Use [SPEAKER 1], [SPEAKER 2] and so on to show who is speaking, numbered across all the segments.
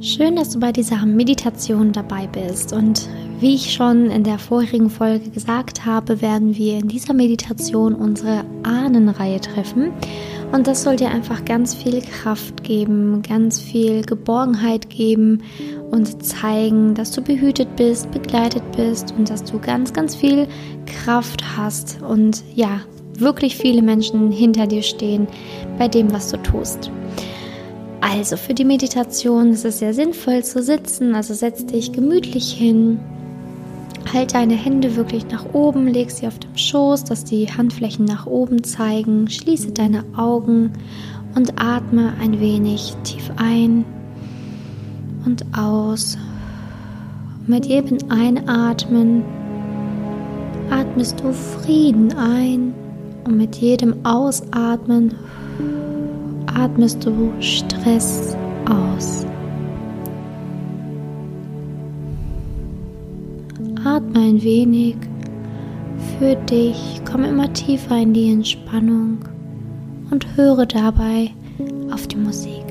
[SPEAKER 1] Schön, dass du bei dieser Meditation dabei bist. Und wie ich schon in der vorherigen Folge gesagt habe, werden wir in dieser Meditation unsere Ahnenreihe treffen. Und das soll dir einfach ganz viel Kraft geben, ganz viel Geborgenheit geben und zeigen, dass du behütet bist, begleitet bist und dass du ganz, ganz viel Kraft hast und ja, wirklich viele Menschen hinter dir stehen bei dem, was du tust. Also für die Meditation ist es sehr sinnvoll zu sitzen, also setz dich gemütlich hin, halt deine Hände wirklich nach oben, leg sie auf dem Schoß, dass die Handflächen nach oben zeigen, schließe deine Augen und atme ein wenig tief ein und aus. Mit jedem Einatmen atmest du Frieden ein und mit jedem Ausatmen atmest du Stress aus. Atme ein wenig für dich, komm immer tiefer in die Entspannung und höre dabei auf die Musik.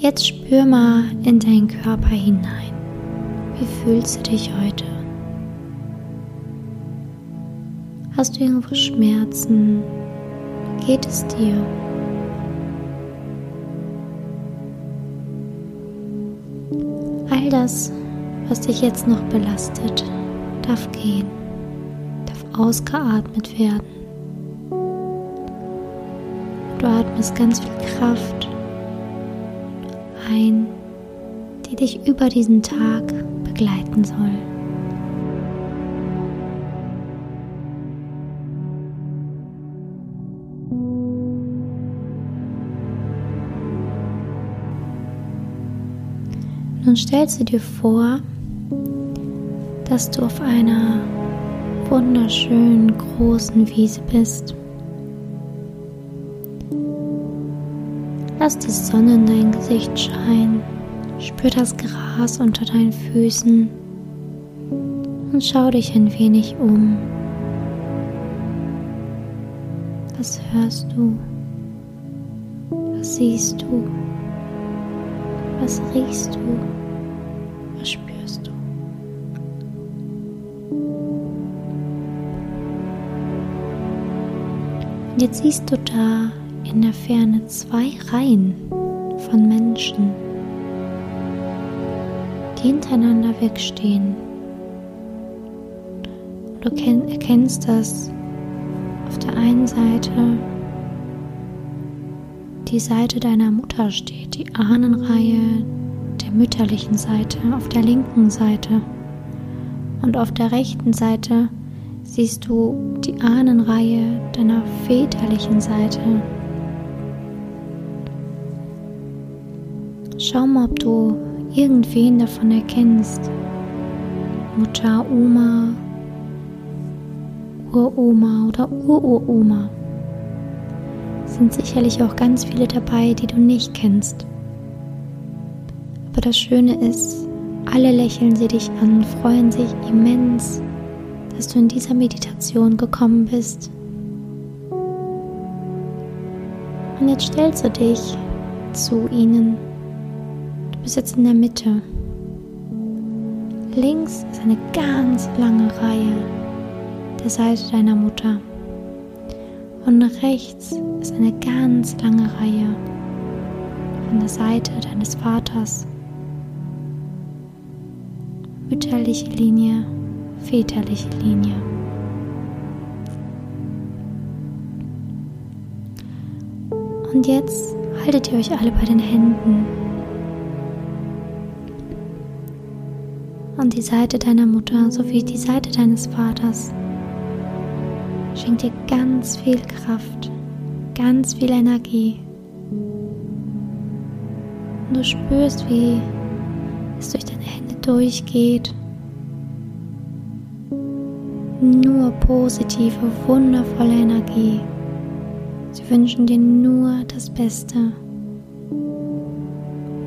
[SPEAKER 1] Jetzt spür mal in deinen Körper hinein. Wie fühlst du dich heute? Hast du irgendwo Schmerzen? Geht es dir? All das, was dich jetzt noch belastet, darf gehen, darf ausgeatmet werden. Du atmest ganz viel Kraft ein, die dich über diesen Tag begleiten soll. Nun stellst du dir vor, dass du auf einer wunderschönen großen Wiese bist. Lass die Sonne in dein Gesicht scheinen. Spür das Gras unter deinen Füßen und schau dich ein wenig um. Was hörst du? Was siehst du? Was riechst du? Was spürst du? Und jetzt siehst du da in der Ferne zwei Reihen von Menschen, die hintereinander wegstehen. Du erkennst, dass auf der einen Seite die Seite deiner Mutter steht, die Ahnenreihe der mütterlichen Seite auf der linken Seite und auf der rechten Seite siehst du die Ahnenreihe deiner väterlichen Seite Schau mal, ob du irgendwen davon erkennst. Mutter, Oma, Uroma oder Ururoma. Sind sicherlich auch ganz viele dabei, die du nicht kennst. Aber das Schöne ist, alle lächeln sie dich an, freuen sich immens, dass du in dieser Meditation gekommen bist. Und jetzt stellst du dich zu ihnen bis jetzt in der Mitte. Links ist eine ganz lange Reihe der Seite deiner Mutter. Und rechts ist eine ganz lange Reihe von der Seite deines Vaters. Mütterliche Linie, väterliche Linie. Und jetzt haltet ihr euch alle bei den Händen Und die Seite deiner Mutter sowie die Seite deines Vaters schenkt dir ganz viel Kraft, ganz viel Energie. Und du spürst, wie es durch deine Hände durchgeht. Nur positive, wundervolle Energie. Sie wünschen dir nur das Beste.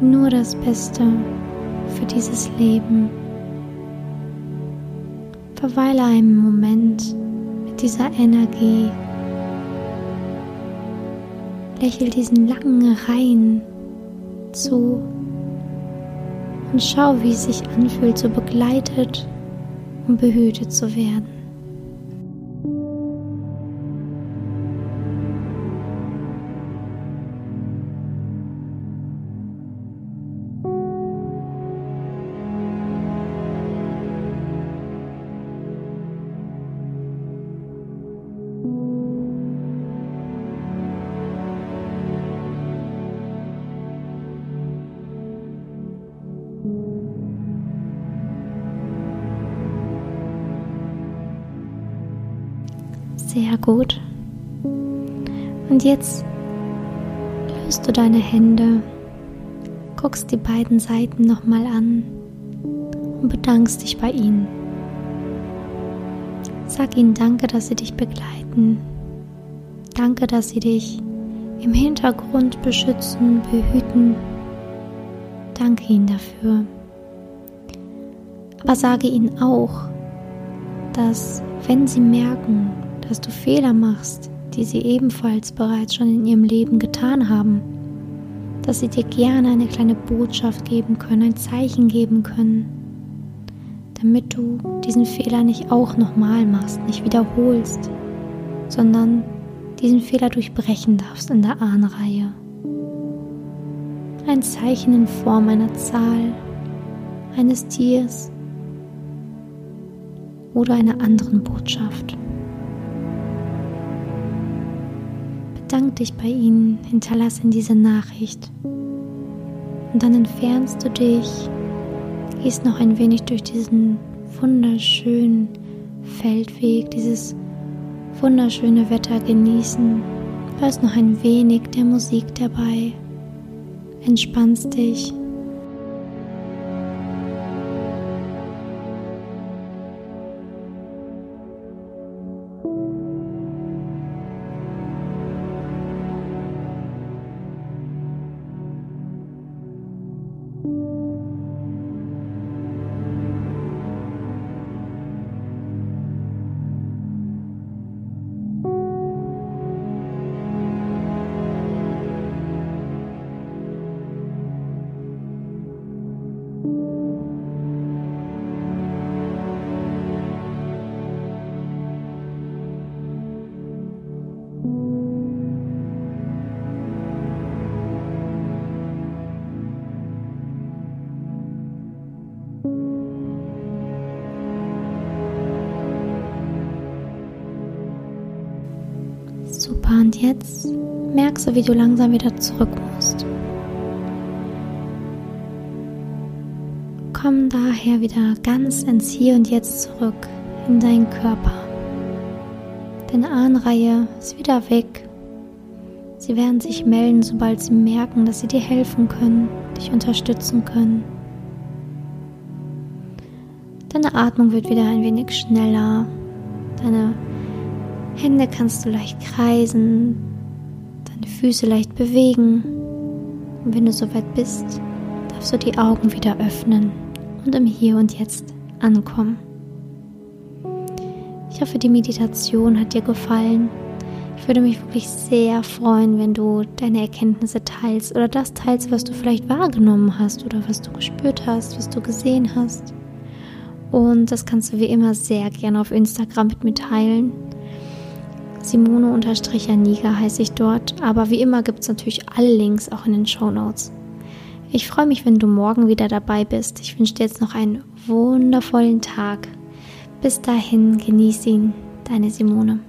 [SPEAKER 1] Nur das Beste für dieses Leben. Verweile einen Moment mit dieser Energie. Lächel diesen langen Reihen zu und schau, wie es sich anfühlt, so begleitet und behütet zu werden. Sehr gut. Und jetzt löst du deine Hände, guckst die beiden Seiten nochmal an und bedankst dich bei ihnen. Sag ihnen Danke, dass sie dich begleiten. Danke, dass sie dich im Hintergrund beschützen, behüten. Danke ihnen dafür. Aber sage ihnen auch, dass wenn sie merken, dass du Fehler machst, die sie ebenfalls bereits schon in ihrem Leben getan haben, dass sie dir gerne eine kleine Botschaft geben können, ein Zeichen geben können, damit du diesen Fehler nicht auch nochmal machst, nicht wiederholst, sondern diesen Fehler durchbrechen darfst in der Ahnreihe. Ein Zeichen in Form einer Zahl, eines Tiers oder einer anderen Botschaft. Bedank dich bei ihnen, hinterlasse diese Nachricht. Und dann entfernst du dich, gehst noch ein wenig durch diesen wunderschönen Feldweg, dieses wunderschöne Wetter genießen, hörst noch ein wenig der Musik dabei, entspannst dich Super, und jetzt merkst du, wie du langsam wieder zurück musst. Komm daher wieder ganz ins Hier und Jetzt zurück in deinen Körper. Deine Ahnreihe ist wieder weg. Sie werden sich melden, sobald sie merken, dass sie dir helfen können, dich unterstützen können. Deine Atmung wird wieder ein wenig schneller. Deine Hände kannst du leicht kreisen, deine Füße leicht bewegen. Und wenn du soweit bist, darfst du die Augen wieder öffnen und im Hier und Jetzt ankommen. Ich hoffe, die Meditation hat dir gefallen. Ich würde mich wirklich sehr freuen, wenn du deine Erkenntnisse teilst oder das teilst, was du vielleicht wahrgenommen hast oder was du gespürt hast, was du gesehen hast. Und das kannst du wie immer sehr gerne auf Instagram mit mir teilen. Simone-Janiga heiße ich dort, aber wie immer gibt es natürlich alle Links auch in den Show Notes. Ich freue mich, wenn du morgen wieder dabei bist. Ich wünsche dir jetzt noch einen wundervollen Tag. Bis dahin, genieß ihn, deine Simone.